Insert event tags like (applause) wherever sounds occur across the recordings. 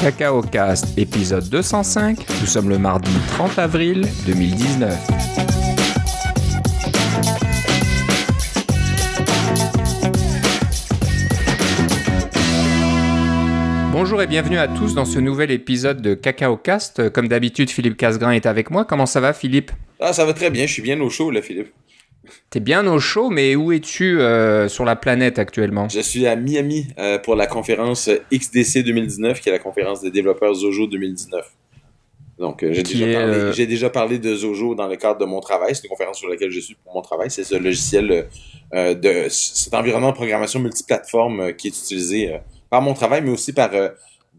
Cacao Cast, épisode 205. Nous sommes le mardi 30 avril 2019. Bonjour et bienvenue à tous dans ce nouvel épisode de Cacao Cast. Comme d'habitude, Philippe Casgrain est avec moi. Comment ça va, Philippe? Ah, ça va très bien. Je suis bien au chaud, là, Philippe. T'es bien au chaud, mais où es-tu euh, sur la planète actuellement? Je suis à Miami euh, pour la conférence XDC 2019, qui est la conférence des développeurs Zojo 2019. Donc, euh, j'ai déjà, parlé- euh, j'ai déjà parlé de Zojo dans le cadre de mon travail. C'est une conférence sur laquelle je suis pour mon travail. C'est ce logiciel euh, de cet environnement de programmation multiplateforme qui est utilisé par mon travail, mais aussi par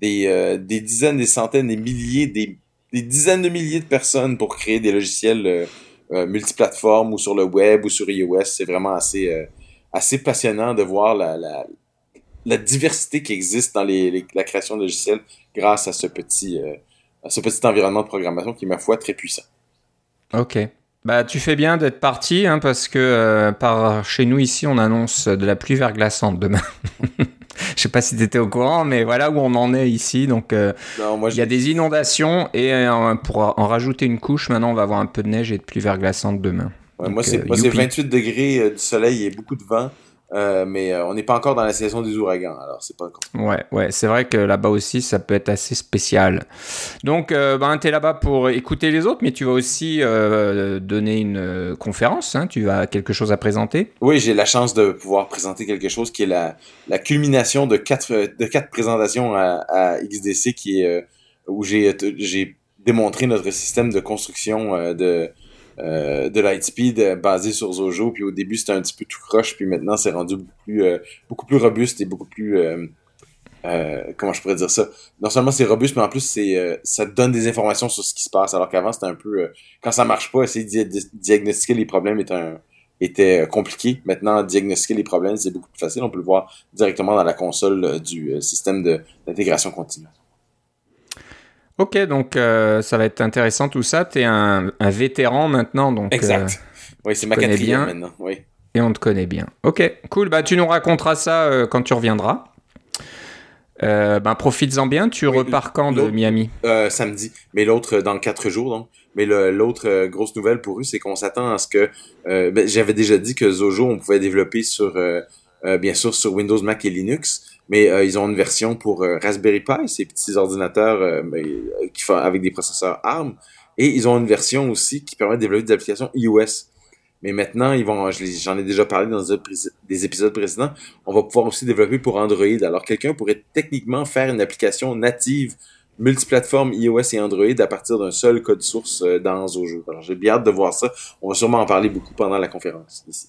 des, des dizaines, des centaines, des milliers, des, des dizaines de milliers de personnes pour créer des logiciels euh, multiplateformes ou sur le web ou sur iOS. C'est vraiment assez, euh, assez passionnant de voir la, la, diversité qui existe dans les, la création de logiciels grâce à ce petit, euh, à ce petit environnement de programmation qui est, ma foi, très puissant. Ok. Bah, tu fais bien d'être parti, hein, parce que par chez nous ici, on annonce de la pluie verglaçante demain. (laughs) Je sais pas si tu étais au courant, mais voilà où on en est ici. Donc, euh, Non, moi, il y a des inondations et euh, pour en rajouter une couche, maintenant, on va avoir un peu de neige et de pluie verglaçante demain. Ouais, Donc, euh, moi, c'est youpi. 28 degrés du soleil et beaucoup de vent, euh, mais euh, on n'est pas encore dans la saison des ouragans, alors c'est pas encore. Ouais, ouais, c'est vrai que là-bas aussi, ça peut être assez spécial. Donc, euh, ben, tu es là-bas pour écouter les autres, mais tu vas aussi euh, donner une conférence. hein, tu as quelque chose à présenter. Oui, j'ai la chance de pouvoir présenter quelque chose qui est la, la culmination de quatre, de quatre présentations à, à XDC qui est, où j'ai, j'ai démontré notre système de construction de, euh, de Lightspeed euh, basé sur Zojo. Puis au début, c'était un petit peu tout croche, puis maintenant, c'est rendu beaucoup plus, euh, beaucoup plus robuste et beaucoup plus... euh, comment je pourrais dire ça? Non seulement c'est robuste, mais en plus c'est ça donne des informations sur ce qui se passe. Alors qu'avant c'était un peu quand ça marche pas, essayer de di- diagnostiquer les problèmes est un était compliqué. Maintenant, diagnostiquer les problèmes, c'est beaucoup plus facile. On peut le voir directement dans la console du système d'intégration continue. Ok, donc euh, ça va être intéressant tout ça. Tu es un, un vétéran maintenant, donc. Exact. oui, c'est ma connais quatrième bien. maintenant. Oui. euh, et on te connaît bien. Ok, cool. Bah, tu nous raconteras ça euh, quand tu reviendras. Euh, ben, profites-en bien. Tu Oui, repars quand de Miami? Euh, samedi, mais l'autre euh, dans quatre jours donc. Mais l'autre euh, grosse nouvelle pour eux, c'est qu'on s'attend à ce que euh, ben, j'avais déjà dit que Zojo on pouvait développer sur euh, euh, bien sûr sur Windows, Mac et Linux, mais euh, ils ont une version pour euh, Raspberry Pi, ces petits ordinateurs euh, euh, qui font avec des processeurs ARM, et ils ont une version aussi qui permet de développer des applications iOS. Mais maintenant, ils vont, j'en ai déjà parlé dans des épisodes précédents, on va pouvoir aussi développer pour Android. Alors, quelqu'un pourrait techniquement faire une application native multiplateforme iOS et Android à partir d'un seul code source euh, dans Zojo. Alors, j'ai bien hâte de voir ça. On va sûrement en parler beaucoup pendant la conférence ici.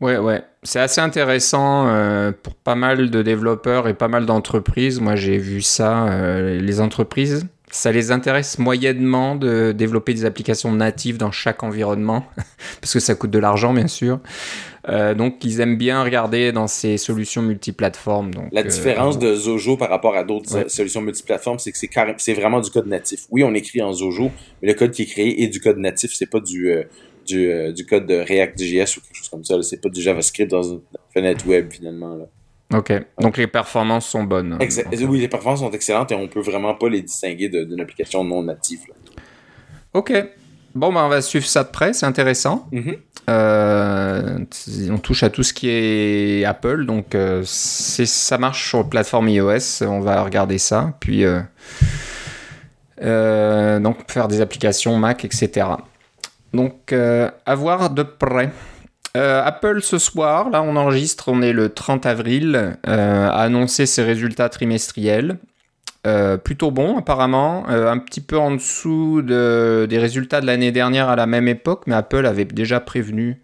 Ouais, ouais. C'est assez intéressant euh, pour pas mal de développeurs et pas mal d'entreprises. Moi, j'ai vu ça. euh, les entreprises, ça les intéresse moyennement de développer des applications natives dans chaque environnement, (laughs) parce que ça coûte de l'argent, bien sûr. Euh, donc, ils aiment bien regarder dans ces solutions multiplateformes. Donc, La différence de Zojo par rapport à d'autres Ouais. solutions multiplateformes, c'est que c'est carré- c'est vraiment du code natif. Oui, on écrit en Zojo, mais le code qui est créé est du code natif. C'est pas du du, euh, du code de React.js ou quelque chose comme ça. C'est pas du JavaScript dans une fenêtre web finalement. Là. Ok. Donc, les performances sont bonnes. Exa- oui, les performances sont excellentes et on peut vraiment pas les distinguer d'une application non native. là. Ok. Bon, ben, on va suivre ça de près. C'est intéressant. Mhm. Euh, on touche à tout ce qui est Apple, donc euh, c'est ça marche sur plateforme iOS. On va regarder ça, puis euh, donc faire des applications Mac, etc. Donc euh, à voir de près. Euh, Apple ce soir, là on enregistre, on est le 30 avril, euh, a annoncé ses résultats trimestriels. Plutôt bon apparemment, un petit peu en dessous de- des résultats de l'année dernière à la même époque, mais Apple avait déjà prévenu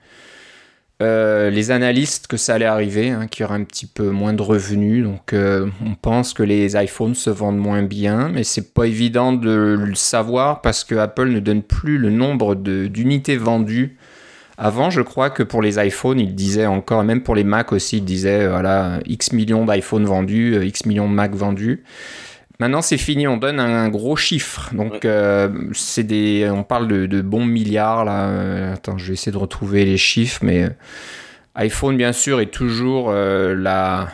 euh, les analystes que ça allait arriver, hein, qu'il y aurait un petit peu moins de revenus. Donc euh, on pense que les iPhones se vendent moins bien, mais c'est pas évident de le savoir parce que Apple ne donne plus le nombre d'unités vendues. Avant, je crois que pour les iPhones, il disait encore, même pour les Mac aussi, il disait euh, voilà, X millions d'iPhones vendus, euh, X millions de Mac vendus. Maintenant, c'est fini, on donne un, gros chiffre. Donc, Ouais. euh, c'est des, on parle de, de bons milliards là. Euh, Attends, je vais essayer de retrouver les chiffres, mais euh, iPhone, bien sûr, est toujours euh, la,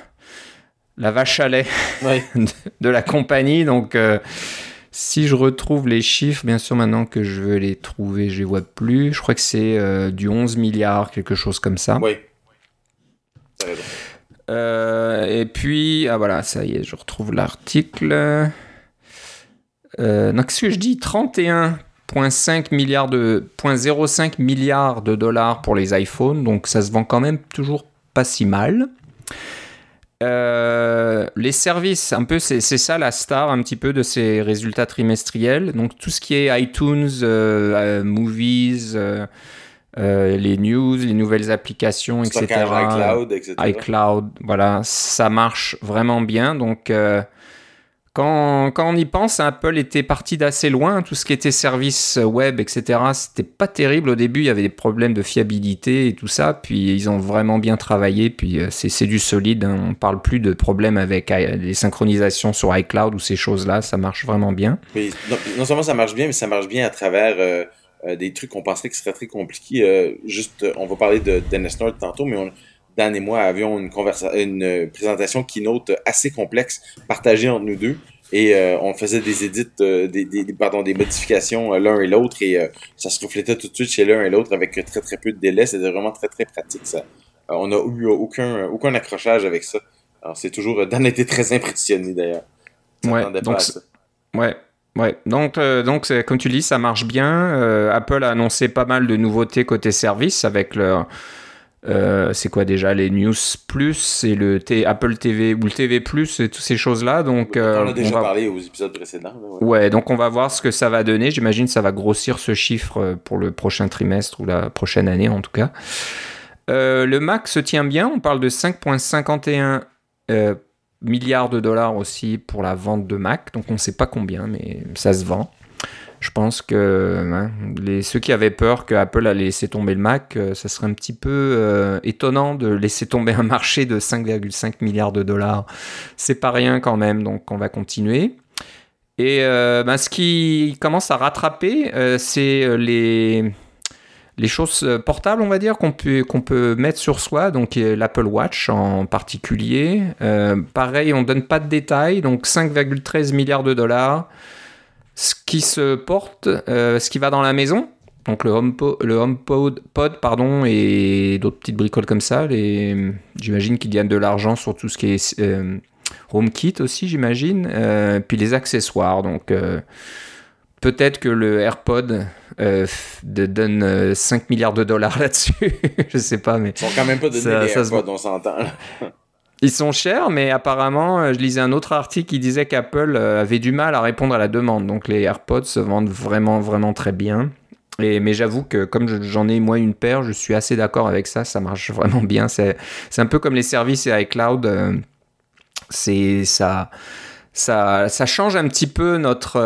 la vache à lait (laughs) de, la compagnie. Donc, si je retrouve les chiffres, bien sûr, maintenant que je veux les trouver, je les vois plus. Je crois que c'est du 11 milliards, quelque chose comme ça. Oui. Et puis, ah voilà, ça y est, je retrouve l'article. donc, qu'est-ce que je dis? 31 0,5 milliards de 0,05 milliards de dollars pour les iPhones, donc ça se vend quand même toujours pas si mal. Euh, les services, un peu, c'est ça la star un petit peu de ces résultats trimestriels. Donc tout ce qui est iTunes, euh, euh, Movies, les news, les nouvelles applications, etc. iCloud, etc. iCloud, voilà, ça marche vraiment bien. Donc quand, on y pense, Apple était parti d'assez loin. Tout ce qui était service web, etc., c'était pas terrible. Au début, il y avait des problèmes de fiabilité et tout ça. Puis ils ont vraiment bien travaillé. Puis euh, c'est du solide. Hein. On parle plus de problèmes avec euh, les synchronisations sur iCloud ou ces choses-là. Ça marche vraiment bien. non, seulement ça marche bien, mais ça marche bien à travers euh, des trucs qu'on penserait que ce serait très compliqué. juste, on va parler de Dennis North tantôt, mais on, Dan et moi avions une, une présentation keynote assez complexe partagée entre nous deux. Et euh, on faisait des édits, euh, des, des, pardon, des modifications euh, l'un et l'autre et ça se reflétait tout de suite chez l'un et l'autre avec très très peu de délai. C'était vraiment très très pratique ça. on n'a eu aucun, aucun accrochage avec ça. Alors c'est toujours... Dan était très impressionné d'ailleurs. Ouais, donc, ouais, Ouais, donc, donc comme tu dis, ça marche bien. Apple a annoncé pas mal de nouveautés côté service avec leur euh, c'est quoi déjà les News Plus et le Apple TV ou le TV Plus et toutes ces choses-là. Donc, on a euh, déjà parlé aux épisodes précédents. Ouais. donc on va voir ce que ça va donner. J'imagine que ça va grossir ce chiffre euh, pour le prochain trimestre ou la prochaine année en tout cas. le Mac se tient bien. On parle de 5,51 milliards de dollars aussi pour la vente de Mac. Donc on ne sait pas combien, mais ça se vend. Je pense que hein, ceux qui avaient peur que Apple allait laisser tomber le Mac, euh, ça serait un petit peu euh, étonnant de laisser tomber un marché de 5,5 milliards de dollars. C'est pas rien quand même, donc on va continuer. Et euh, ben, ce qui commence à rattraper, c'est les, les choses portables, on va dire, qu'on peut, mettre sur soi, donc l'Apple Watch en particulier. pareil, on donne pas de détails, donc 5,13 milliards de dollars ce qui se porte, euh, ce qui va dans la maison, donc le HomePod, pod, pardon, et d'autres petites bricoles comme ça. J'imagine qu'il y a de l'argent sur tout ce qui est euh, HomeKit aussi, j'imagine. Euh, puis les accessoires, donc peut-être que le AirPod donne 5 milliards de dollars (laughs) là-dessus. je sais pas, mais. Ils sont quand même pas de ça, les AirPods, on s'entend. Ils sont chers, mais apparemment, euh, je lisais un autre article qui disait qu'Apple euh, avait du mal à répondre à la demande. Donc les AirPods se vendent vraiment, vraiment très bien. Et, mais j'avoue que comme j'en ai moi une paire, je suis assez d'accord avec ça. Ça marche vraiment bien. C'est un peu comme les services et iCloud. Euh, c'est ça. Ça, change un petit peu notre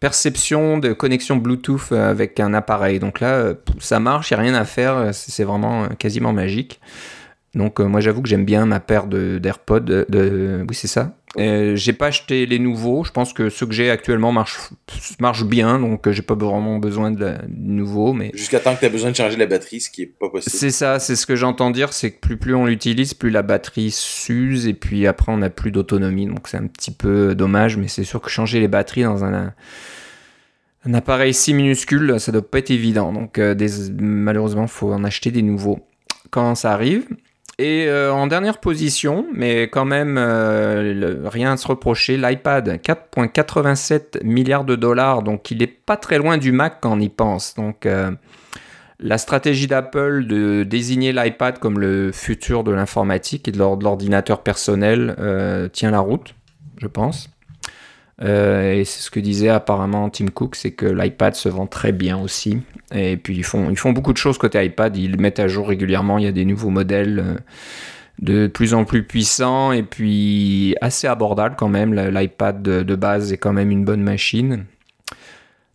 perception de connexion Bluetooth avec un appareil. Donc là, ça marche, il n'y a rien à faire, c'est vraiment quasiment magique. Donc euh, moi j'avoue que j'aime bien ma paire d'AirPods. De, oui c'est ça. J'ai pas acheté les nouveaux. Je pense que ceux que j'ai actuellement marchent, marchent bien, donc euh, j'ai pas vraiment besoin de, nouveaux. Mais jusqu'à temps que tu as besoin de changer la batterie, ce qui est pas possible. C'est ça, c'est ce que j'entends dire, c'est que plus plus on l'utilise, plus la batterie s'use et puis après on n'a plus d'autonomie. Donc c'est un petit peu dommage, mais c'est sûr que changer les batteries dans un un appareil si minuscule, ça doit pas être évident. Donc euh, malheureusement, faut en acheter des nouveaux quand ça arrive. Et euh, en dernière position, mais quand même euh, rien à se reprocher, l'iPad, 4,87 milliards de dollars, donc il n'est pas très loin du Mac quand on y pense. Donc euh, la stratégie d'Apple de désigner l'iPad comme le futur de l'informatique et de l'ordinateur personnel tient la route, je pense. Euh, et c'est ce que disait apparemment Tim Cook, c'est que l'iPad se vend très bien aussi. Et puis ils font, ils font beaucoup de choses côté iPad, ils mettent à jour régulièrement, il y a des nouveaux modèles euh, de plus en plus puissants et puis assez abordables quand même. L'iPad de, base est quand même une bonne machine.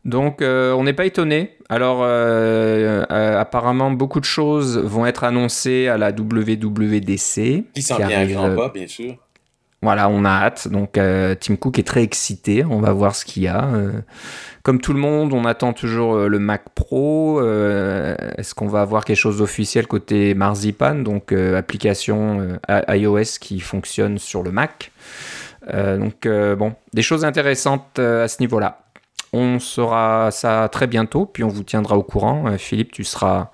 Donc euh, on n'est pas étonné. Alors apparemment beaucoup de choses vont être annoncées à la WWDC. Qui s'en vient à grands pas, bien sûr. Voilà, on a hâte. Donc euh, Tim Cook est très excité. On va voir ce qu'il y a. Euh, comme tout le monde, on attend toujours euh, le Mac Pro. Est-ce qu'on va avoir quelque chose d'officiel côté Marzipan, donc application iOS qui fonctionne sur le Mac. donc bon, des choses intéressantes à ce niveau-là. On saura ça très bientôt, puis on vous tiendra au courant. Philippe, tu seras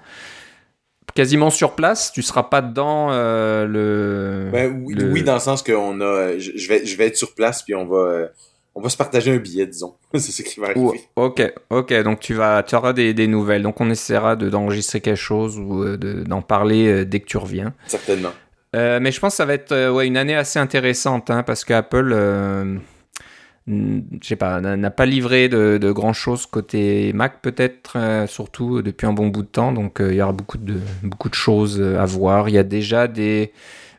quasiment sur place, tu seras pas dans euh, le, ben, oui, dans le sens que on a, je, vais, je vais être sur place puis on va, euh, on va se partager un billet, disons. (laughs) c'est ce qui va arriver. ok, ok, donc tu vas, tu auras des, des nouvelles. Donc on essaiera de d'enregistrer quelque chose ou euh, d'en parler dès que tu reviens. Certainement. mais je pense que ça va être ouais, une année assez intéressante hein, parce qu'Apple je sais pas, n'a pas livré de, grand chose côté Mac peut-être, euh, surtout depuis un bon bout de temps. Donc euh, il y aura beaucoup de, beaucoup de choses à voir. Il y a déjà des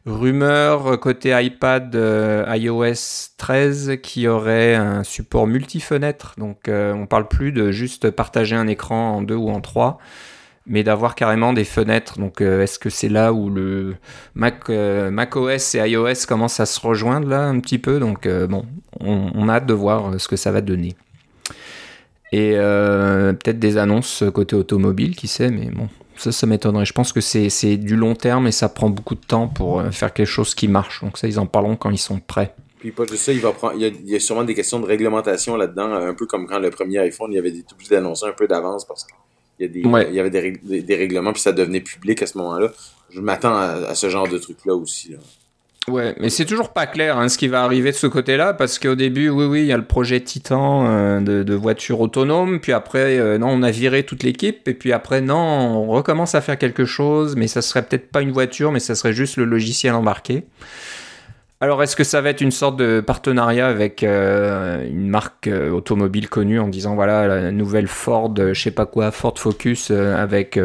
rumeurs côté iPad iOS 13 qui aurait un support multi-fenêtre. Donc on parle plus de juste partager un écran en deux ou en trois mais d'avoir carrément des fenêtres. Donc, euh, est-ce que c'est là où le Mac, euh, Mac, OS et iOS commencent à se rejoindre là un petit peu? Donc, euh, bon, on, a hâte de voir ce que ça va donner. Et peut-être des annonces côté automobile, qui sait, mais bon, ça, ça m'étonnerait. Je pense que c'est du long terme et ça prend beaucoup de temps pour faire quelque chose qui marche. Donc, ça, ils en parleront quand ils sont prêts. Puis pas il, va y a, sûrement des questions de réglementation là-dedans, un peu comme quand le premier iPhone, il y avait des, obligé d'annoncer un peu d'avance parce que il y, avait des, règlements, puis ça devenait public à ce moment-là. Je m'attends à, ce genre de truc-là aussi. Ouais, mais c'est toujours pas clair hein, ce qui va arriver de ce côté-là, parce qu'au début, oui, oui, il y a le projet Titan euh, de, voiture autonome, puis après, euh, non, on a viré toute l'équipe, et puis après, non, on recommence à faire quelque chose, mais ça serait peut-être pas une voiture, mais ça serait juste le logiciel embarqué. Alors, est-ce que ça va être une sorte de partenariat avec euh, une marque euh, automobile connue en disant voilà la nouvelle Ford, euh, je sais pas quoi, Ford Focus avec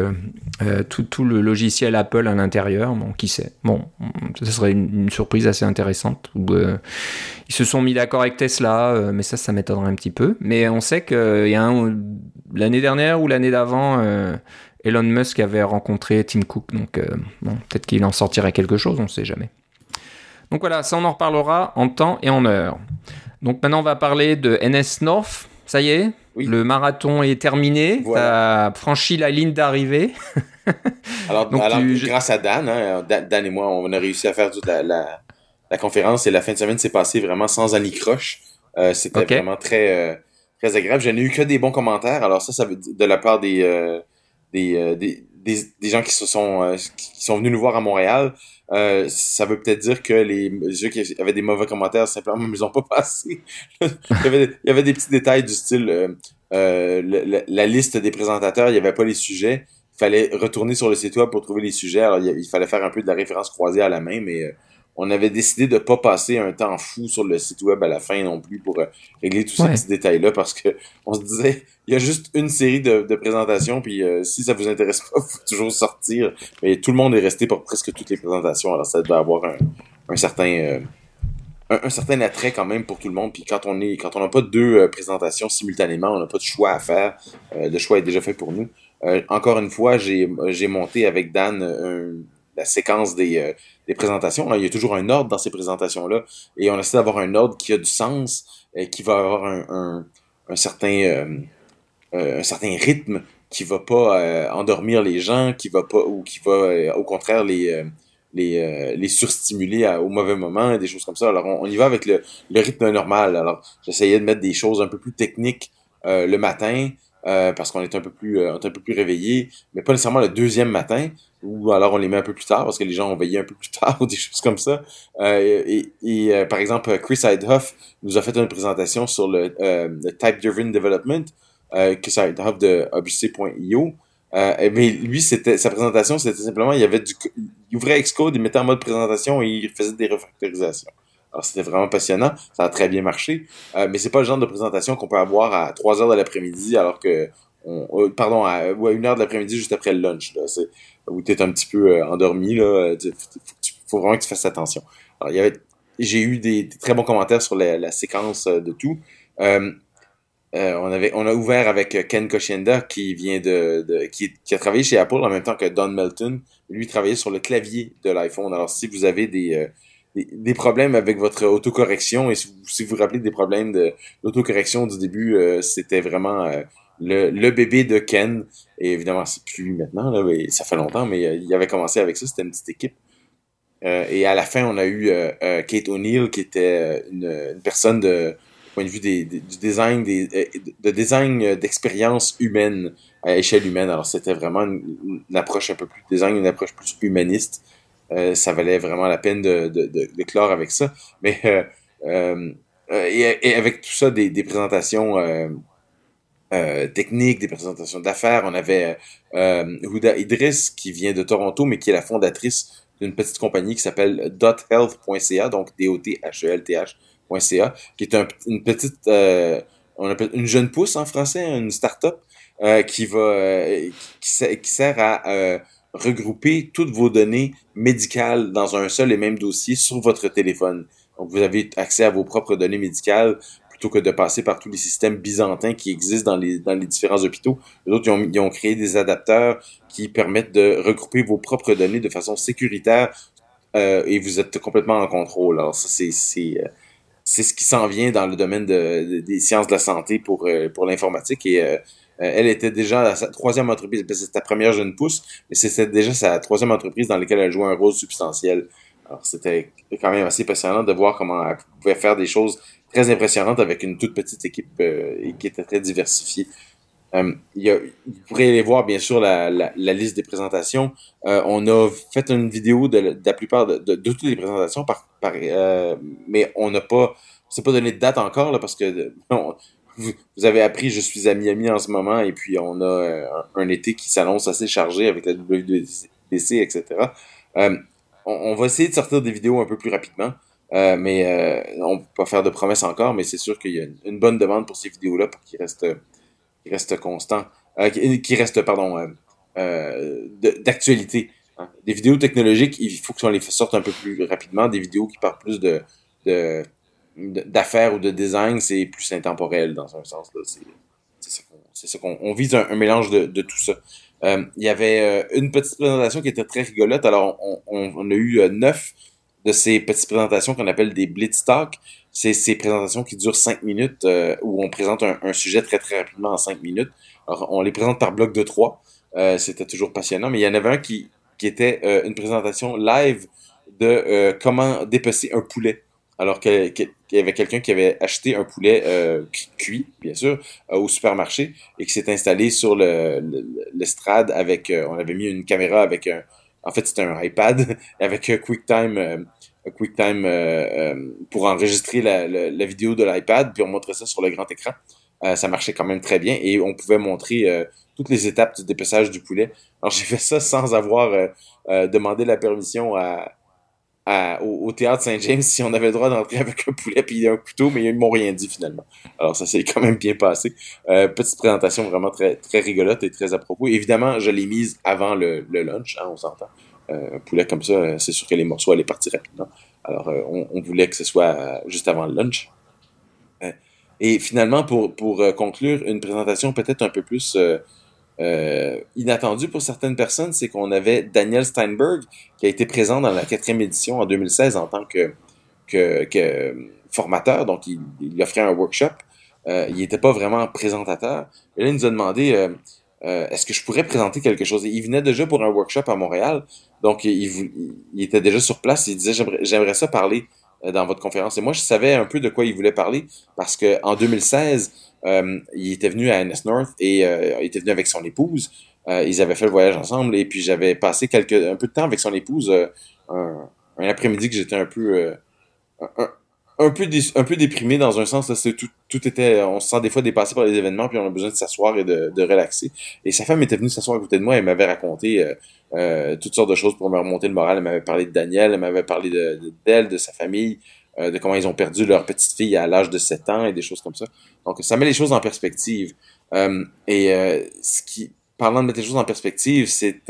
tout, tout, le logiciel Apple à l'intérieur? Bon, qui sait? Bon, ce serait une, surprise assez intéressante. ils se sont mis d'accord avec Tesla, mais ça, ça m'étonnerait un petit peu. Mais on sait a l'année dernière ou l'année d'avant. Elon Musk avait rencontré Tim Cook, donc peut-être qu'il en sortirait quelque chose, on ne sait jamais. Donc voilà, ça on en reparlera en temps et en heure. Donc maintenant on va parler de NS North. Ça y est, le marathon est terminé. Tu as franchi la ligne d'arrivée. (laughs) alors, grâce à Dan, hein, Dan, et moi, on a réussi à faire toute la, conférence et la fin de semaine s'est passée vraiment sans anicroche. Euh, C'était vraiment très, euh, très agréable. Je n'ai eu que des bons commentaires. Alors ça, ça veut dire de la part des, euh, euh, des, des, des, gens qui, se sont, qui sont venus nous voir à Montréal. Euh, ça veut peut-être dire que les jeux qui avaient des mauvais commentaires simplement (laughs) ne les ont pas passés. il, y avait, il, y avait, des petits détails du style euh, euh la, liste des présentateurs, il n'y avait pas les sujets. Il fallait retourner sur le site web pour trouver les sujets. Alors il, il fallait faire un peu de la référence croisée à la main, mais euh, on avait décidé de pas passer un temps fou sur le site web à la fin non plus pour euh, régler tous ces petits détails-là parce que on se disait il y a juste une série de, présentations puis euh, si ça vous intéresse pas, (laughs) faut toujours sortir. Mais tout le monde est resté pour presque toutes les présentations, alors ça doit avoir un, certain euh, un, certain attrait quand même pour tout le monde. Puis quand on est quand on n'a pas deux présentations simultanément, on n'a pas de choix à faire. le choix est déjà fait pour nous. encore une fois, j'ai j'ai monté avec Dan la séquence des des présentations. il y a toujours un ordre dans ces présentations-là. Et on essaie d'avoir un ordre qui a du sens, et qui va avoir un, certain, euh, euh, un certain rythme, qui va pas euh, endormir les gens, qui va pas, ou qui va au contraire les, surstimuler au mauvais moment, des choses comme ça. Alors on, y va avec le, rythme normal. Alors j'essayais de mettre des choses un peu plus techniques le matin, parce qu'on est un peu plus un peu plus réveillé, mais pas nécessairement le deuxième matin ou alors on les met un peu plus tard parce que les gens ont veillé un peu plus tard (laughs) ou des choses comme ça. Euh, et, et euh, par exemple, Chris Heidhoff nous a fait une présentation sur le, euh, Type Driven Development, Chris Heidhoff de obc.io. mais lui, c'était sa présentation, c'était simplement, il avait du, il ouvrait Xcode, il mettait en mode présentation et il faisait des refactorisations. Alors c'était vraiment passionnant, ça a très bien marché, mais c'est pas le genre de présentation qu'on peut avoir à 3 heures de l'après-midi alors que on, pardon, à, ou à une heure de l'après-midi juste après le lunch. Là où tu es un petit peu euh, endormi, là, il faut, vraiment que tu fasses attention. J'ai eu des, très bons commentaires sur la, séquence euh, de tout. Euh, on avait, on a ouvert avec Ken Koshienda qui vient de, qui, a travaillé chez Apple en même temps que Don Melton. Lui travaillait sur le clavier de l'iPhone. Alors, si vous avez des, des, problèmes avec votre autocorrection. Et si vous vous, rappelez des problèmes de l'autocorrection du début, euh, c'était vraiment euh, le, le, bébé de Ken. Et évidemment, c'est plus maintenant, là, mais ça fait longtemps, mais il avait commencé avec ça, c'était une petite équipe. et à la fin, on a eu Kate O'Neill, qui était une, une personne de point de vue des, du design, des, de design d'expérience humaine à échelle humaine. Alors, c'était vraiment une, approche un peu plus design, une approche plus humaniste. Euh, ça valait vraiment la peine de, de, de, clore avec ça. Mais euh, euh, et, avec tout ça, des, des présentations techniques, des présentations d'affaires. On avait Huda Idris qui vient de Toronto, mais qui est la fondatrice d'une petite compagnie qui s'appelle dothealth.ca, donc D-O-T-H-E-L-T-H.ca, qui est une petite, on appelle une jeune pousse en français, une start-up, qui va, qui, qui, sert à regrouper toutes vos données médicales dans un seul et même dossier sur votre téléphone. Donc, vous avez accès à vos propres données médicales plutôt que de passer par tous les systèmes byzantins qui existent dans les, dans les différents hôpitaux. Les autres, ils ont, créé des adapteurs qui permettent de regrouper vos propres données de façon sécuritaire euh, et vous êtes complètement en contrôle. Alors, ça, c'est, c'est, euh, ce qui s'en vient dans le domaine de, des sciences de la santé pour, euh, pour l'informatique et elle était déjà sa troisième entreprise, c'était sa première jeune pousse, mais c'était déjà sa troisième entreprise dans laquelle elle jouait un rôle substantiel. Alors c'était quand même assez passionnant de voir comment elle pouvait faire des choses très impressionnantes avec une toute petite équipe euh, qui était très diversifiée. Euh, vous pourrez aller voir bien sûr la, liste des présentations. on a fait une vidéo de, la plupart de, toutes les présentations, mais on n'a pas, pas donné de date encore parce que (laughs) vous, avez appris, je suis à Miami en ce moment, et puis on a euh, un, été qui s'annonce assez chargé avec la WDC, etc. Euh, on, va essayer de sortir des vidéos un peu plus rapidement, euh, mais on peut pas faire de promesses encore, mais c'est sûr qu'il y a une, bonne demande pour ces vidéos-là pour qu'ils restent, qu'ils restent constants, qui, restent, pardon, d'actualité. Hein. Des vidéos technologiques, il faut qu'on les sorte un peu plus rapidement, des vidéos qui parlent plus de, de d'affaires ou de design, c'est plus intemporel dans un sens. Là. C'est, ça qu'on on vise un, mélange de, de, tout ça. Euh, il y avait euh, une petite présentation qui était très rigolote. Alors, on, on, a eu euh, neuf de ces petites présentations qu'on appelle des Blitz Talk. C'est ces présentations qui durent cinq minutes où on présente un, sujet très très rapidement en cinq minutes. Alors, on les présente par bloc de trois. C'était toujours passionnant. Mais il y en avait un qui, qui était une présentation live de comment dépecer un poulet alors qu'il y avait quelqu'un qui avait acheté un poulet euh, cuit, bien sûr, euh, au supermarché et qui s'est installé sur l'estrade avec, euh, on avait mis une caméra avec un, en fait c'était un iPad (laughs) avec un QuickTime, QuickTime pour enregistrer la, vidéo de l'iPad puis on montrait ça sur le grand écran. ça marchait quand même très bien et on pouvait montrer toutes les étapes du dépeçage du poulet. Alors j'ai fait ça sans avoir demandé la permission au, théâtre Saint-James si on avait le droit d'entrer avec un poulet puis un couteau, mais ils m'ont rien dit finalement. Alors ça s'est quand même bien passé. Euh, petite présentation vraiment très très rigolote et très à propos. Évidemment, je l'ai mise avant le, le lunch, hein, on s'entend. Euh, un poulet comme ça, c'est sûr que les morceaux allaient partir rapidement. Alors euh, on, voulait que ce soit juste avant le lunch. et finalement, pour, pour conclure, une présentation peut-être un peu plus euh, inattendu pour certaines personnes, c'est qu'on avait Daniel Steinberg qui a été présent dans la quatrième édition en 2016 en tant que, que, formateur, donc il, il, offrait un workshop. Euh, il n'était pas vraiment présentateur. Et là, il nous a demandé euh, euh est-ce que je pourrais présenter quelque chose? il venait déjà pour un workshop à Montréal, donc il, était déjà sur place. Il disait j'aimerais ça parler euh, dans votre conférence. Et moi, je savais un peu de quoi il voulait parler parce que en 2016, euh, il était venu à NS North et il était venu avec son épouse. Euh, ils avaient fait le voyage ensemble et puis j'avais passé quelques un peu de temps avec son épouse un, après-midi que j'étais un peu un, peu un peu déprimé dans un sens c'est tout, tout était on se sent des fois dépassé par les événements puis on a besoin de s'asseoir et de, de relaxer et sa femme était venue s'asseoir à côté de moi et m'avait raconté toutes sortes de choses pour me remonter le moral elle m'avait parlé de Daniel elle m'avait parlé de d'elle de, sa famille euh, de comment ils ont perdu leur petite fille à l'âge de 7 ans et des choses comme ça. Donc, ça met les choses en perspective. Euh, et euh, ce qui, parlant de mettre les choses en perspective, c'est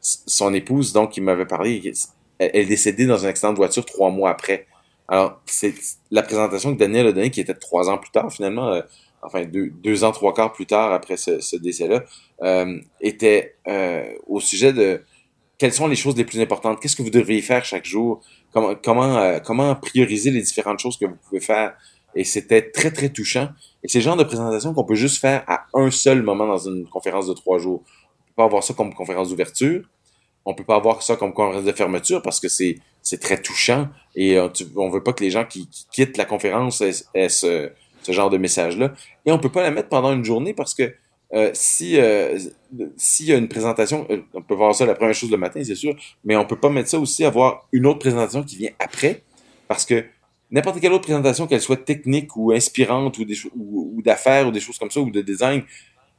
son épouse, donc, qui m'avait parlé, elle, est décédée dans un accident de voiture trois mois après. Alors, c'est la présentation que Daniel a donnée, qui était trois ans plus tard, finalement, enfin deux, deux, ans, trois quarts plus tard après ce, décès-là, était au sujet de quelles sont les choses les plus importantes, qu'est-ce que vous devriez faire chaque jour, comment comment comment prioriser les différentes choses que vous pouvez faire? Et c'était très très touchant. Et c'est le genre de présentation qu'on peut juste faire à un seul moment dans une conférence de trois jours. On peut pas avoir ça comme conférence d'ouverture. On peut pas avoir ça comme conférence de fermeture parce que c'est très touchant et on, on veut pas que les gens qui, quittent la conférence aient, ce, genre de message-là. Et on peut pas la mettre pendant une journée parce que euh, si euh, s'il y a une présentation, euh, on peut voir ça la première chose le matin, c'est sûr, mais on peut pas mettre ça aussi avoir une autre présentation qui vient après parce que n'importe quelle autre présentation, qu'elle soit technique ou inspirante ou, ou d'affaires ou des choses comme ça ou de design,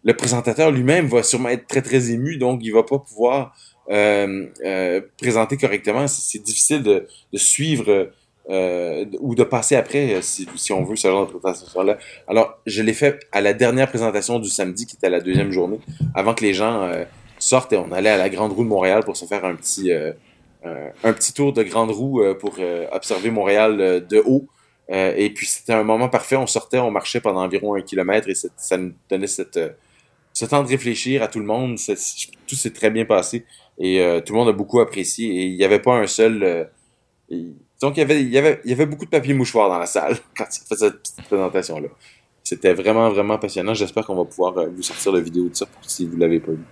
le présentateur lui-même va sûrement être très très ému, donc il va pas pouvoir euh, euh, présenter correctement. C'est difficile de, de suivre euh, ou de passer après, euh, si, si, on veut, ce genre de présentation-là. Alors, je l'ai fait à la dernière présentation du samedi, qui était la deuxième journée, avant que les gens euh, sortent et on allait à la Grande Roue de Montréal pour se faire un petit, un petit tour de Grande Roue pour observer Montréal de haut. et puis, c'était un moment parfait. On sortait, on marchait pendant environ un kilomètre et ça nous donnait cette, ce temps de réfléchir à tout le monde. Tout s'est très bien passé et tout le monde a beaucoup apprécié et il n'y avait pas un seul donc, il y, avait, il, y avait, il y avait beaucoup de papier mouchoir dans la salle (laughs) quand il fait cette petite présentation-là. C'était vraiment, vraiment passionnant. J'espère qu'on va pouvoir euh, vous sortir la vidéo de ça pour si vous l'avez pas vu.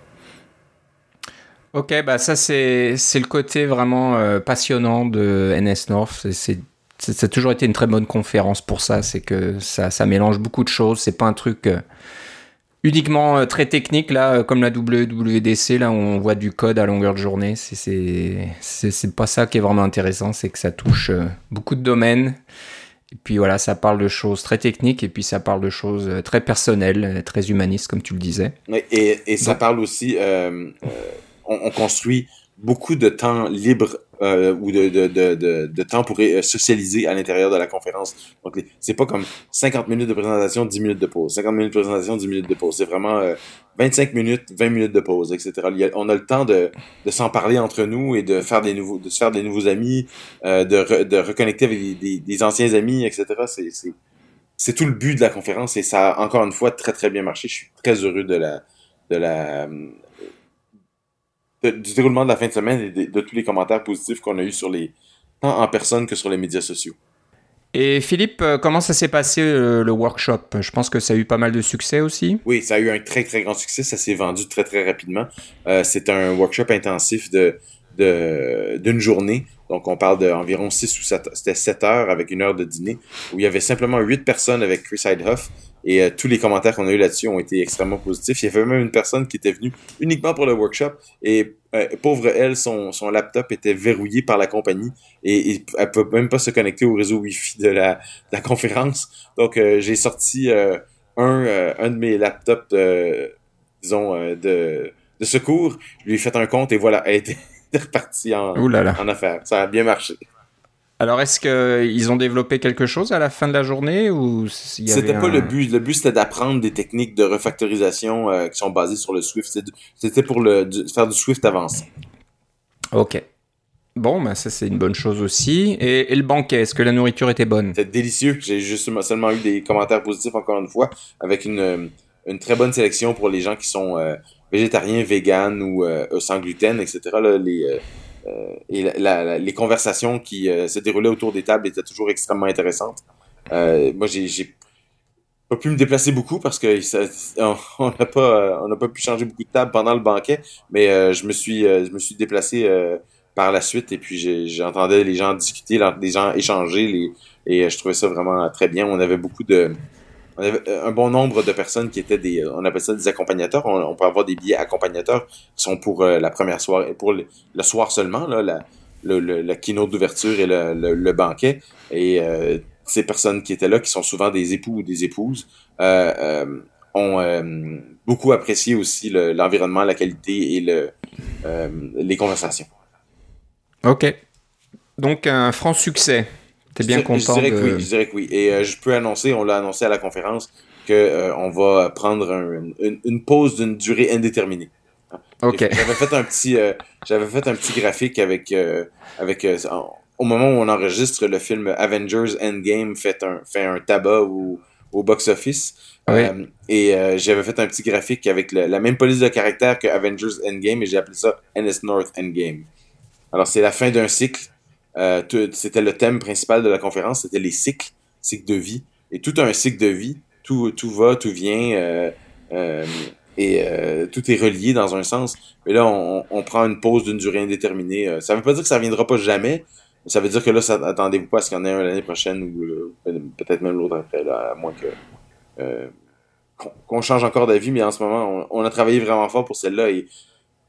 Ok, bah ça c'est le côté vraiment euh, passionnant de NS North. C'est ça a toujours été une très bonne conférence pour ça. C'est que ça, ça mélange beaucoup de choses. C'est pas un truc euh, uniquement euh, très technique, là, euh, comme la WWDC, là, où on voit du code à longueur de journée. C'est pas ça qui est vraiment intéressant, c'est que ça touche euh, beaucoup de domaines. Et puis voilà, ça parle de choses très techniques et puis ça parle de choses très personnelles, très humanistes, comme tu le disais. Et, et ça parle aussi, on, construit beaucoup de temps libre euh, ou de, de, de, de, temps pour euh, socialiser à l'intérieur de la conférence. Donc, c'est pas comme 50 minutes de présentation, 10 minutes de pause. 50 minutes de présentation, 10 minutes de pause. C'est vraiment 25 euh, minutes, 20 minutes de pause, etc. on a le temps de, s'en parler entre nous et de faire des nouveaux, de se faire des nouveaux amis, de, de reconnecter avec des, anciens amis, etc. C'est, c'est tout le but de la conférence et ça a encore une fois très très bien marché. Je suis très heureux de la, de la, du déroulement de la fin de semaine et de, tous les commentaires positifs qu'on a eu sur les tant en personne que sur les médias sociaux. Et Philippe, euh, comment ça s'est passé euh, le workshop? Je pense que ça a eu pas mal de succès aussi. Oui, ça a eu un très très grand succès. Ça s'est vendu très très rapidement. Euh, c'est un workshop intensif de d'une journée. Donc, on parle d'environ 6 ou 7, c'était 7 heures avec une heure de dîner, où il y avait simplement 8 personnes avec Chris Heidhoff, et euh, tous les commentaires qu'on a eu là-dessus ont été extrêmement positifs. Il y avait même une personne qui était venue uniquement pour le workshop et euh, pauvre elle, son, son laptop était verrouillé par la compagnie et, et elle peut même pas se connecter au réseau Wi-Fi de la, de la conférence. Donc euh, j'ai sorti un, un de mes laptops, disons, de, de secours. Je lui ai fait un compte et voilà, elle était (laughs) repartie en, en affaires. Ça a bien marché. Alors, est-ce qu'ils ont développé quelque chose à la fin de la journée ou C'était pas le but. Le but, c'était d'apprendre des techniques de refactorisation euh, qui sont basées sur le Swift. C'était pour le, faire du Swift avancé. Ok. Bon, bah ça, c'est une bonne chose aussi. Et, le banquet, est-ce que la nourriture était bonne? C'était délicieux. J'ai justement seulement eu des commentaires positifs, encore une fois, avec une, euh, une très bonne sélection pour les gens qui sont euh, végétariens, véganes ou sans gluten, etc. Là, les et la, les conversations qui euh, se déroulaient autour des tables étaient toujours extrêmement intéressantes. Euh, moi, j'ai pas pu me déplacer beaucoup parce que on (laughs) n'a pas on n'a pas pu changer beaucoup de tables pendant le banquet, mais je me suis je me suis déplacé par la suite et puis j'entendais les gens discuter, les gens échanger les, et je trouvais ça vraiment très bien. On avait beaucoup de on avait un bon nombre de personnes qui étaient des, on appelle ça des accompagnateurs. On, peut avoir des billets accompagnateurs qui sont pour euh, la première soirée, pour le, soir seulement, là, la, le, la keynote d'ouverture et le, le, banquet. Et euh, ces personnes qui étaient là, qui sont souvent des époux ou des épouses, euh, ont beaucoup apprécié aussi l'environnement, la qualité et le, les conversations. Ok. Donc un franc succès. T'es bien content je dirais que oui, je dirais que oui. Et euh, je peux annoncer, on l'a annoncé à la conférence, que euh, on va prendre une, une, pause d'une durée indéterminée. Ok. J'avais fait un petit, euh, j'avais fait un petit graphique avec, avec au moment où on enregistre le film Avengers Endgame fait un, fait un tabac au, au box office. et j'avais fait un petit graphique avec la même police de caractère que Avengers Endgame et j'ai appelé ça NS North Endgame. Alors c'est la fin d'un cycle Euh, c'était le thème principal de la conférence, c'était les cycles, cycles de vie. Et tout un cycle de vie, tout, tout va, tout vient, euh, euh, et tout est relié dans un sens. Mais là, on, prend une pause d'une durée indéterminée. ça veut pas dire que ça viendra pas jamais, mais ça veut dire que là, attendez-vous pas à ce qu'il y en ait un l'année prochaine ou peut-être même l'autre après, à moins que qu'on change encore d'avis, mais en ce moment, on, a travaillé vraiment fort pour celle-là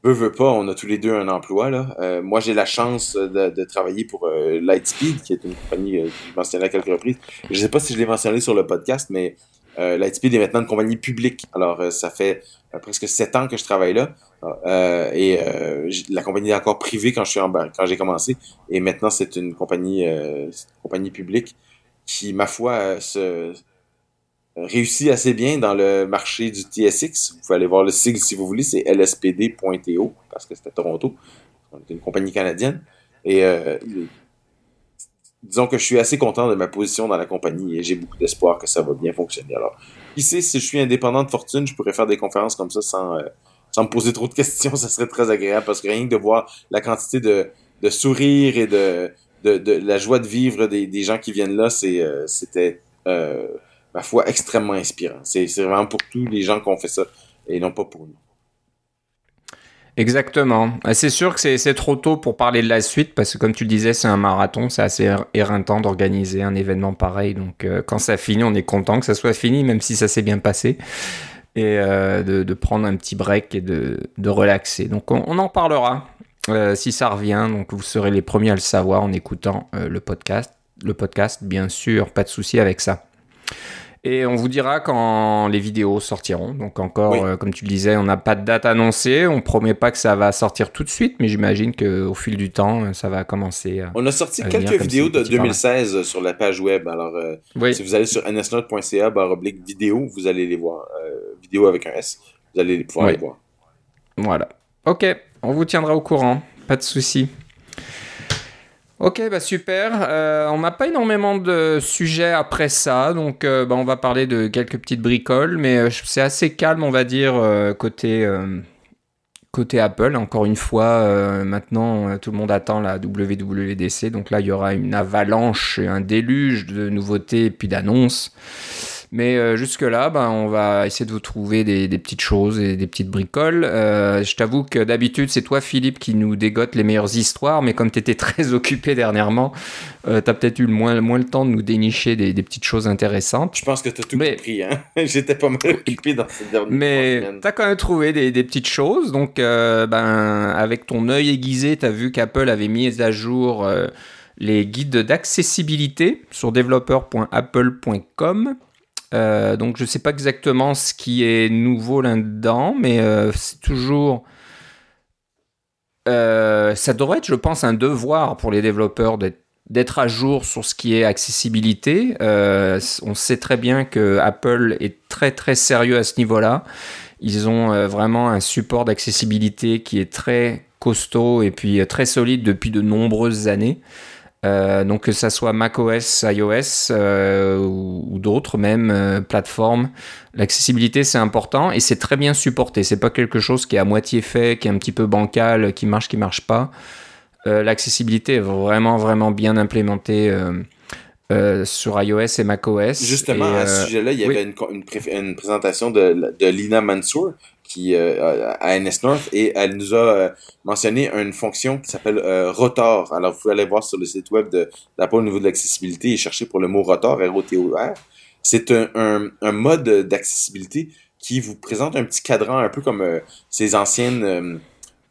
veut, veut pas, on a tous les deux un emploi. Là. Euh, moi, j'ai la chance de, de travailler pour euh, Lightspeed, qui est une compagnie euh, que je mentionnais à quelques reprises. Je sais pas si je l'ai mentionné sur le podcast, mais euh, Lightspeed est maintenant une compagnie publique. Alors, euh, ça fait presque sept ans que je travaille là. et la compagnie est encore privée quand je suis quand j'ai commencé. Et maintenant, c'est une compagnie, une compagnie publique qui, ma foi, se réussit assez bien dans le marché du TSX. Vous pouvez aller voir le sigle si vous voulez, c'est lspd.to, parce que c'était Toronto. On est une compagnie canadienne. Et euh, disons que je suis assez content de ma position dans la compagnie et j'ai beaucoup d'espoir que ça va bien fonctionner. Alors, qui sait, si je suis indépendant de fortune, je pourrais faire des conférences comme ça sans, euh, sans me poser trop de questions. (laughs) Ça serait très agréable parce que rien que de voir la quantité de, de sourires et de, de, la joie de vivre des, des gens qui viennent là, euh, c'était ma foi, extrêmement inspirant. C'est vraiment pour tous les gens qui ont fait ça et non pas pour nous. Exactement. Ah, c'est sûr que c'est trop tôt pour parler de la suite parce que comme tu le disais, c'est un marathon, c'est assez éreintant d'organiser un événement pareil. Donc euh, quand ça finit, on est content que ça soit fini, même si ça s'est bien passé. Et euh, de, prendre un petit break et de, relaxer. Donc on, en parlera euh, si ça revient. Donc vous serez les premiers à le savoir en écoutant le podcast. Le podcast, bien sûr, pas de souci avec ça. Et on vous dira quand les vidéos sortiront. Donc encore, euh, comme tu le disais, on n'a pas de date annoncée. On promet pas que ça va sortir tout de suite, mais j'imagine qu'au fil du temps, ça va commencer. on a sorti quelques vidéos de 2016 sur la page web. Alors, euh, si vous allez sur nsnote.ca oblique vidéo, vous allez les voir. Euh, vidéo avec un S. Vous allez pouvoir les voir. Voilà. Ok, on vous tiendra au courant. Pas de souci. Ok, bah super. Euh, on n'a pas énormément de sujets après ça, donc euh, bah, on va parler de quelques petites bricoles, mais euh, c'est assez calme, on va dire, côté, côté Apple. Encore une fois, maintenant, tout le monde attend la WWDC, donc là, il y aura une avalanche, un déluge de nouveautés et puis d'annonces. Mais euh, jusque-là, ben, on va essayer de vous trouver des, petites choses et des petites bricoles. Euh, je t'avoue que d'habitude, c'est toi, Philippe, qui nous dégote les meilleures histoires, mais comme tu étais très (laughs) occupé dernièrement, euh, tu as peut-être eu le moins, moins le temps de nous dénicher des, petites choses intéressantes. Je pense que tu as tout compris. Hein? (laughs) J'étais pas mal occupé dans cette dernière Mais tu as quand même trouvé des, des petites choses. Donc, ben, avec ton œil aiguisé, tu as vu qu'Apple avait mis à jour les guides d'accessibilité sur developer.apple.com. Euh, donc je ne sais pas exactement ce qui est nouveau là-dedans, mais euh, c'est toujours... Euh, ça devrait être, je pense, un devoir pour les développeurs d'être à jour sur ce qui est accessibilité. on sait très bien que Apple est très très sérieux à ce niveau-là. Ils ont vraiment un support d'accessibilité qui est très costaud et puis très solide depuis de nombreuses années. Euh, donc que ça soit macOS, iOS euh, ou, d'autres même euh, plateformes, l'accessibilité c'est important et c'est très bien supporté. C'est pas quelque chose qui est à moitié fait, qui est un petit peu bancal, qui marche, qui marche pas. l'accessibilité est vraiment vraiment bien implémentée. sur iOS et macOS. Justement, à ce sujet-là, il y avait une, une, présentation de, de Lina Mansour, qui euh, à NS North et elle nous a euh, mentionné une fonction qui s'appelle euh, rotor. Alors vous pouvez aller voir sur le site web d'Apple au niveau de l'accessibilité et chercher pour le mot rotor, R-O-T-O-R. C'est un, un, un, mode d'accessibilité qui vous présente un petit cadran un peu comme euh, ces anciennes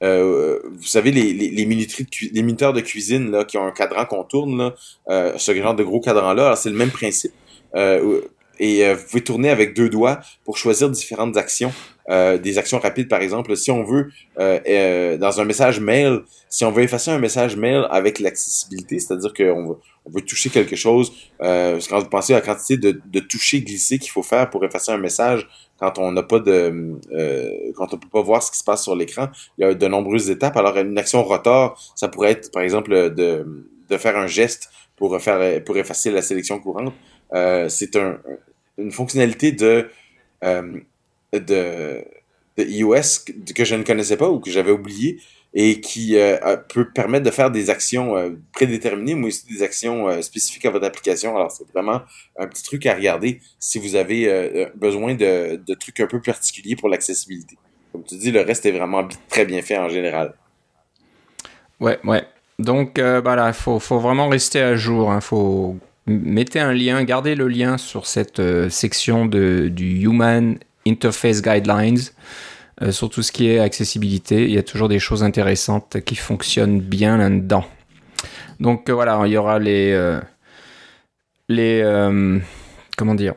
vous savez les les, les, les minuteurs de cuisine là qui ont un cadran qu'on tourne là, ce genre de gros cadran là, c'est le même principe. Et vous pouvez tourner avec deux doigts pour choisir différentes actions euh, des actions rapides, par exemple. Si on veut, euh, euh, dans un message mail, si on veut effacer un message mail avec l'accessibilité, c'est-à-dire qu'on veut, on veut toucher quelque chose, euh, quand vous pensez à la quantité de, de toucher glisser qu'il faut faire pour effacer un message quand on n'a pas de, quand on peut pas voir ce qui se passe sur l'écran, il y a de nombreuses étapes. Alors une action rotor, ça pourrait être, par exemple, de, de faire un geste pour faire, pour effacer la sélection courante. c'est un, une fonctionnalité de de, de iOS que je ne connaissais pas ou que j'avais oublié, et qui peut permettre de faire des actions prédéterminées, mais aussi des actions spécifiques à votre application. Alors, c'est vraiment un petit truc à regarder si vous avez besoin de, de trucs un peu particuliers pour l'accessibilité. Comme tu dis, le reste est vraiment très bien fait en général. Ouais, ouais. Donc euh, voilà, il faut, faut, vraiment rester à jour. Il hein. faut mettre un lien, garder le lien sur cette euh, section de, du Human Interface Guidelines. Euh, sur tout ce qui est accessibilité, il y a toujours des choses intéressantes qui fonctionnent bien là-dedans. Donc voilà, il y aura les, les comment dire,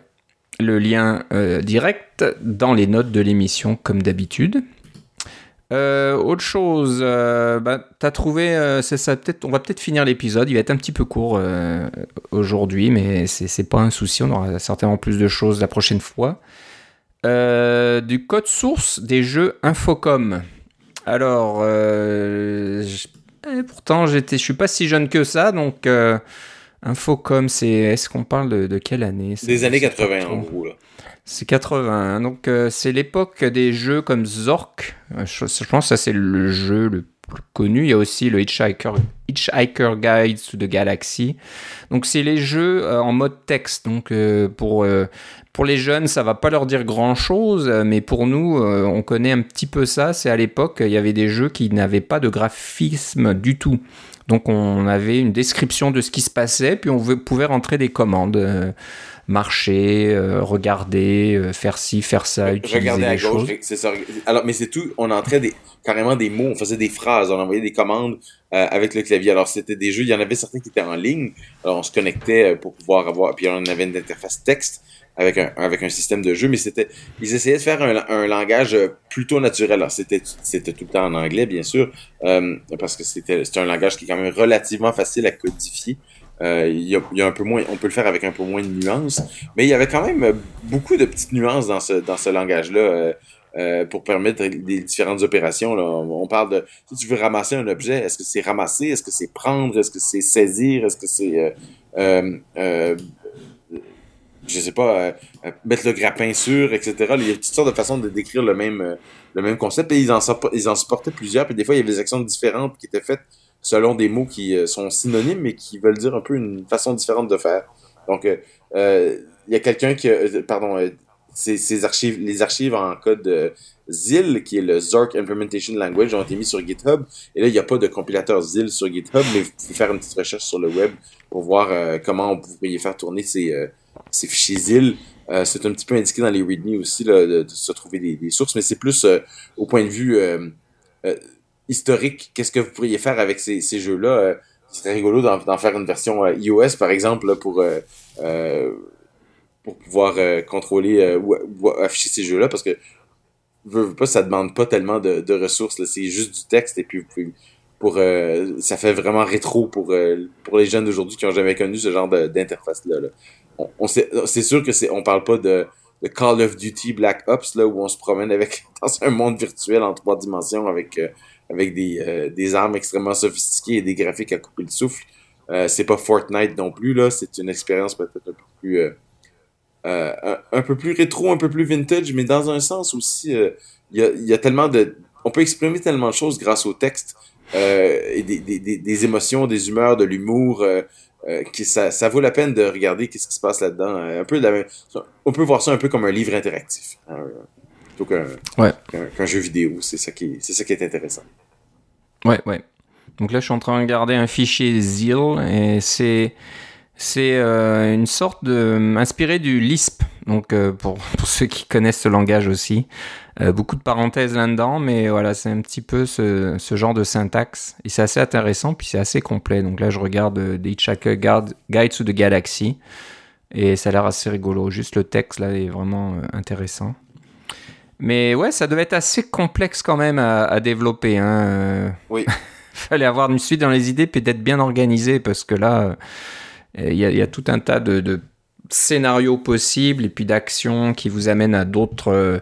le lien direct dans les notes de l'émission comme d'habitude. Euh, autre chose, euh, bah, t'as trouvé, euh, c'est ça, peut-être, on va peut-être finir l'épisode. Il va être un petit peu court aujourd'hui, mais c'est pas un souci. On aura certainement plus de choses la prochaine fois. du code source des jeux Infocom. Alors, eh, pourtant, j'étais, je suis pas si jeune que ça, donc Infocom, c'est, est-ce qu'on parle de, de quelle année? Des années 80 en gros là. C'est 80. Donc euh, c'est l'époque des jeux comme Zork. Euh, je, pense que ça c'est le jeu le plus connu. Il y a aussi le Hitchhiker, Hitchhiker Guide to the Galaxy. Donc c'est les jeux euh, en mode texte. Donc pour pour les jeunes, ça va pas leur dire grand chose, mais pour nous, on connaît un petit peu ça. C'est à l'époque, il y avait des jeux qui n'avaient pas de graphisme du tout. Donc on avait une description de ce qui se passait, puis on pouvait rentrer des commandes marcher, euh, regarder, euh, faire ci, faire ça, utiliser Regarder à gauche, c'est ça. Alors, mais c'est tout. On entrait des, carrément des mots, on faisait des phrases, on envoyait des commandes euh, avec le clavier. Alors, c'était des jeux. Il y en avait certains qui étaient en ligne. Alors, on se connectait pour pouvoir avoir. Puis, on avait une interface texte avec un, avec un système de jeu, mais c'était, ils essayaient de faire un, un langage plutôt naturel. C'était, c'était tout le temps en anglais, bien sûr, parce que c'était, un langage qui est quand même relativement facile à codifier. Euh, il y, a, un peu moins, on peut le faire avec un peu moins de nuances, mais il y avait quand même beaucoup de petites nuances dans ce, dans ce langage-là. Euh, euh, pour permettre des différentes opérations. Là. On parle de si tu veux ramasser un objet, est-ce que c'est ramasser, est-ce que c'est prendre, est-ce que c'est saisir, est-ce que c'est euh, euh, je sais pas mettre le grappin sur, etc. Il y a toutes sortes de façons de décrire le même le même concept et ils en ils en supportaient plusieurs. Puis des fois il y avait des actions différentes qui étaient faites selon des mots qui euh, sont synonymes, mais qui veulent dire un peu une façon différente de faire. Donc, euh, euh il y a quelqu'un qui, pardon, ces, archives, les archives en code ZIL, qui est le Zork Implementation Language, ont été mis sur GitHub. Et là, il n'y a pas de compilateur ZIL sur GitHub, mais vous pouvez faire une petite recherche sur le web pour voir comment vous pourriez faire tourner ces, ces fichiers ZIL. c'est un petit peu indiqué dans les README aussi là, de, se trouver des, sources, mais c'est plus au point de vue historique, qu'est-ce que vous pourriez faire avec ces, jeux-là? Euh, ce serait rigolo d'en faire une version euh, iOS, par exemple, pour, euh, pour pouvoir contrôler ou, afficher ces jeux-là, parce que veux, pas, ça demande pas tellement de, ressources, c'est juste du texte, et puis pour ça fait vraiment rétro pour pour les jeunes d'aujourd'hui qui ont jamais connu ce genre d'interface là, On, c'est sûr que c'est on parle pas de, Call of Duty Black Ops là où on se promène avec (laughs) dans un monde virtuel en trois dimensions avec avec des, euh, des armes extrêmement sophistiquées et des graphiques à couper le souffle. Euh, c'est pas Fortnite non plus, là. C'est une expérience peut-être un peu plus... Euh, euh, peu plus rétro, un peu plus vintage, mais dans un sens aussi, il y, a, y a tellement de... On peut exprimer tellement de choses grâce au texte, des, des, des, émotions, des humeurs, de l'humour... Euh, qui ça, ça vaut la peine de regarder qu'est-ce qui se passe là-dedans. Un peu on peut voir ça un peu comme un livre interactif. Hein, qu'un jeu vidéo. C'est ça, qui, c'est ça qui est intéressant. Ouais, ouais. Donc là, je suis en train de regarder un fichier ZIL et c'est c'est euh, une sorte de inspiré du Lisp. Donc euh, pour, (laughs) pour, ceux qui connaissent ce langage aussi, euh, beaucoup de parenthèses là-dedans, mais voilà, c'est un petit peu ce, ce, genre de syntaxe et c'est assez intéressant puis c'est assez complet. Donc là, je regarde des Hitchhiker Guide to the Galaxy et ça a l'air assez rigolo. Juste le texte là est vraiment intéressant. Mais ouais, ça devait être assez complexe quand même à, développer. Hein. Oui. (laughs) Fallait avoir une suite dans les idées, peut-être bien organisée, parce que là, il y, a tout un tas de, scénarios possibles et puis d'actions qui vous amènent à d'autres euh,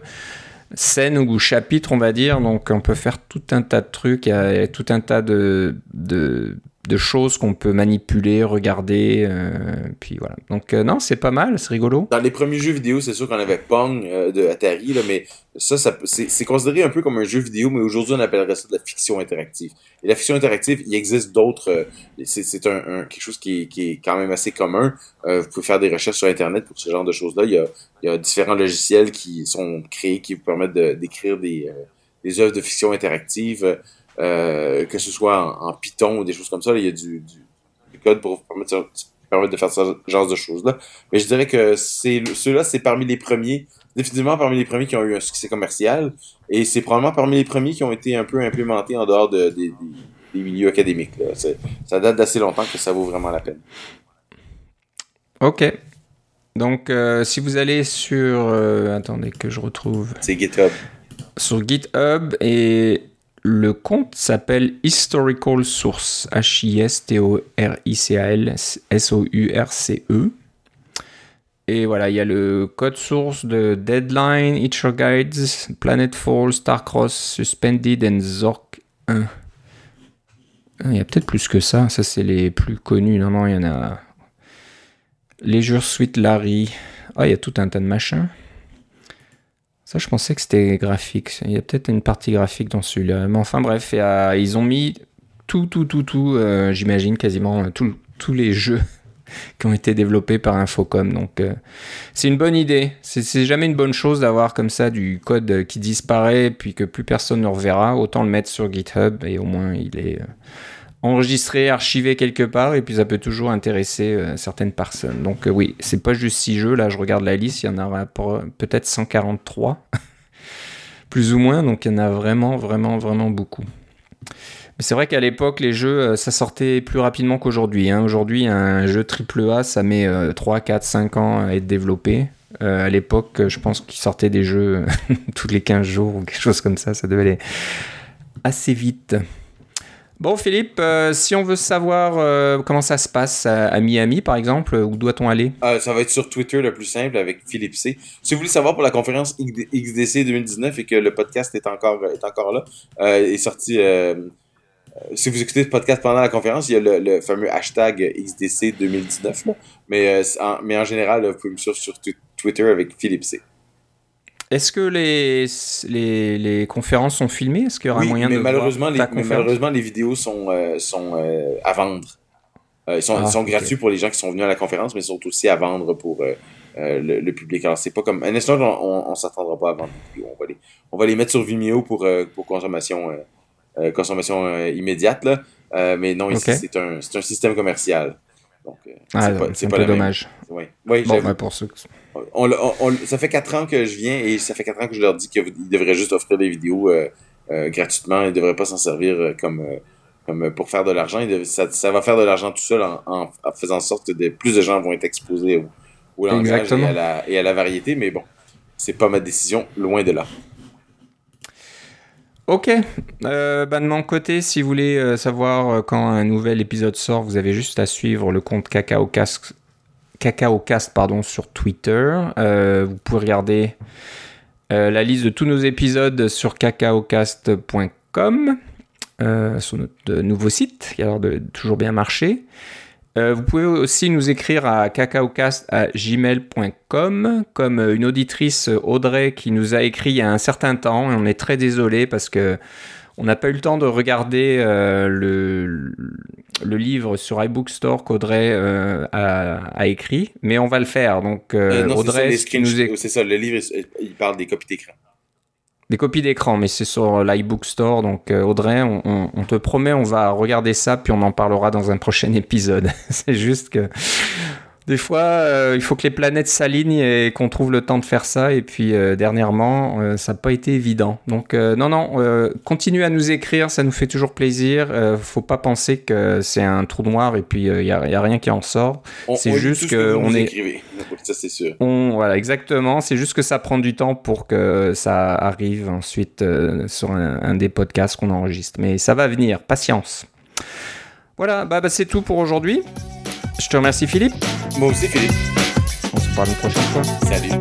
scènes ou chapitres, on va dire. Donc, on peut faire tout un tas de trucs, il y a tout un tas de choses qu'on peut manipuler, regarder. Euh, puis voilà. Donc euh, non, c'est pas mal, c'est rigolo. Dans les premiers jeux vidéo, c'est sûr qu'on avait Pong euh, de Atari, mais ça, c'est considéré un peu comme un jeu vidéo, mais aujourd'hui on appellerait ça de la fiction interactive. Et la fiction interactive, il existe d'autres. c'est un, quelque chose qui est, quand même assez commun. vous pouvez faire des recherches sur Internet pour ce genre de choses-là. Il y a, différents logiciels qui sont créés qui vous permettent d'écrire des œuvres de fiction interactive. Euh, que ce soit en, Python ou des choses comme ça, il y a du, code pour vous permettre, de faire ce genre de choses-là. Mais je dirais que ceux-là, c'est parmi les premiers, définitivement parmi les premiers qui ont eu un succès commercial, et c'est probablement parmi les premiers qui ont été un peu implémentés en dehors de, des milieux académiques. Ça date d'assez longtemps que ça vaut vraiment la peine. Ok. Donc, euh, si vous allez sur... Euh, attendez que je retrouve... C'est GitHub. Sur GitHub, et le compte s'appelle Historical Source, H-I-S-T-O-R-I-C-A-L S-O-U-R-C-E. Et voilà, il y a le code source de Deadline, Hitcher Guides, Planetfall, Starcross, Suspended and Zork 1. Il y a peut-être plus que ça, ça c'est les plus connus. Non, non, il y en a. Leisure Suite Larry. Ah, il y a tout un tas de machins. Ça, je pensais que c'était graphique. Il y a peut-être une partie graphique dans celui-là. Mais enfin, bref, ils ont mis tout, tout, tout, tout, euh, j'imagine quasiment euh, tous les jeux (laughs) qui ont été développés par Infocom. Donc, euh, c'est une bonne idée. C'est jamais une bonne chose d'avoir comme ça du code qui disparaît puis que plus personne ne reverra. Autant le mettre sur GitHub et au moins il est enregistré, archivé quelque part, et puis ça peut toujours intéresser euh, certaines personnes. Donc euh, oui, c'est pas juste 6 jeux, là je regarde la liste, il y en aura peut-être 143, (laughs) plus ou moins, donc il y en a vraiment, vraiment, vraiment beaucoup. Mais c'est vrai qu'à l'époque, les jeux, euh, ça sortait plus rapidement qu'aujourd'hui. Hein. Aujourd'hui, un jeu AAA, ça met 3, 4, 5 ans à être développé. à l'époque, je pense qu'ils sortaient des jeux (laughs) tous les 15 jours ou quelque chose comme ça, ça devait aller assez vite. Bon, Philippe, euh, si on veut savoir euh, comment ça se passe à, Miami, par exemple, où doit-on aller? Euh, Ça va être sur Twitter le plus simple avec Philippe C. Si vous voulez savoir pour la conférence XDC 2019 et que le podcast est encore, est encore là, est sorti. si vous écoutez ce podcast pendant la conférence, il y a le, fameux hashtag XDC 2019. Mais, en, mais en général, vous pouvez me suivre sur Twitter avec Philippe C. Est-ce que les, les, les, conférences sont filmées? Est-ce qu'il y aura moyen mais de malheureusement, les, mais malheureusement, les vidéos sont, euh, sont euh, à vendre. Euh, ils sont, ils ah, gratuits pour les gens qui sont venus à la conférence, mais ils sont aussi à vendre pour le, public. Alors, c'est pas comme. Un instant, on, on s'attendra pas à vendre. On va, les, on va les mettre sur Vimeo pour, pour consommation, consommation immédiate. Là. mais non, ici, c'est un, un système commercial. Donc, ah, c'est pas, dommage. Oui, oui bon, ben, pour ceux on, ça fait quatre ans que je viens et ça fait quatre ans que je leur dis qu'ils devraient juste offrir des vidéos euh, euh, gratuitement. Ils ne devraient pas s'en servir euh, comme, comme pour faire de l'argent. Ça, va faire de l'argent tout seul en, faisant en sorte que plus de gens vont être exposés au, au langage et à, la, et à, la, variété. Mais bon, c'est pas ma décision, loin de là. Ok. Euh, bah, de mon côté, si vous voulez savoir quand un nouvel épisode sort, vous avez juste à suivre le compte CacaoCast pardon, sur Twitter. Euh, vous pouvez regarder euh, la liste de tous nos épisodes sur cacaocast.com, euh, sur notre nouveau site qui a l'air de toujours bien marcher. Vous pouvez aussi nous écrire à cacaocast.gmail.com comme une auditrice Audrey qui nous a écrit il y a un certain temps et on est très désolé parce que on n'a pas eu le temps de regarder euh, le, le, livre sur iBookstore qu'Audrey euh, a, écrit, mais on va le faire. Donc, euh, Audrey, c'est ça, le livre, il parle des copies d'écran. Des copies d'écran, mais c'est sur l'iBookstore. Donc, Audrey, on, on, te promet, on va regarder ça, puis on en parlera dans un prochain (laughs) épisode. c'est juste que des fois, euh, il faut que les planètes s'alignent et qu'on trouve le temps de faire ça. Et puis, euh, dernièrement, euh, ça n'a pas été évident. Donc, non, non, continuez à nous écrire, ça nous fait toujours plaisir. faut pas penser que c'est un trou noir et puis il n'y a, a, rien qui en sort. C'est juste que, on est. (laughs) Ça, c'est sûr. On, voilà, exactement. C'est juste que ça prend du temps pour que ça arrive ensuite sur un, des podcasts qu'on enregistre. Mais ça va venir, patience. Voilà, bah, bah c'est tout pour aujourd'hui. Je te remercie Philippe. Moi aussi Philippe. On se parle une prochaine fois. Salut.